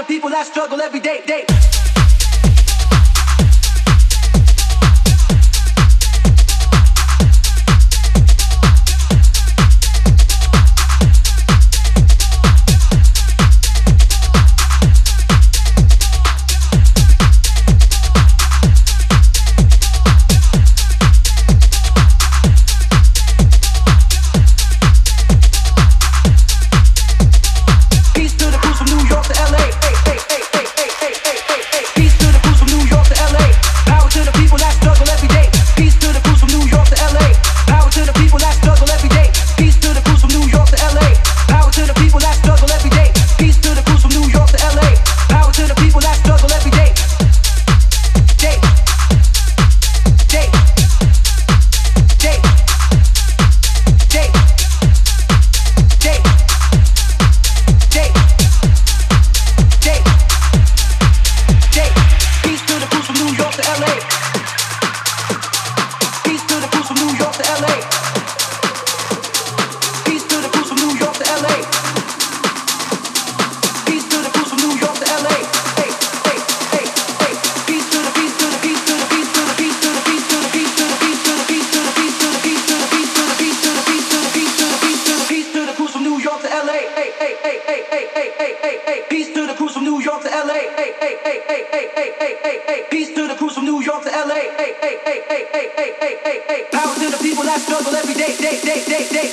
the people that struggle every day, day. late. to the crews from New York to LA. Hey, hey, hey, hey, hey, hey, hey, hey, hey. Peace to the crews from New York to LA. Hey, hey, hey, hey, hey, hey, hey, hey, hey. Power to the people that struggle every day, day, day, day, day.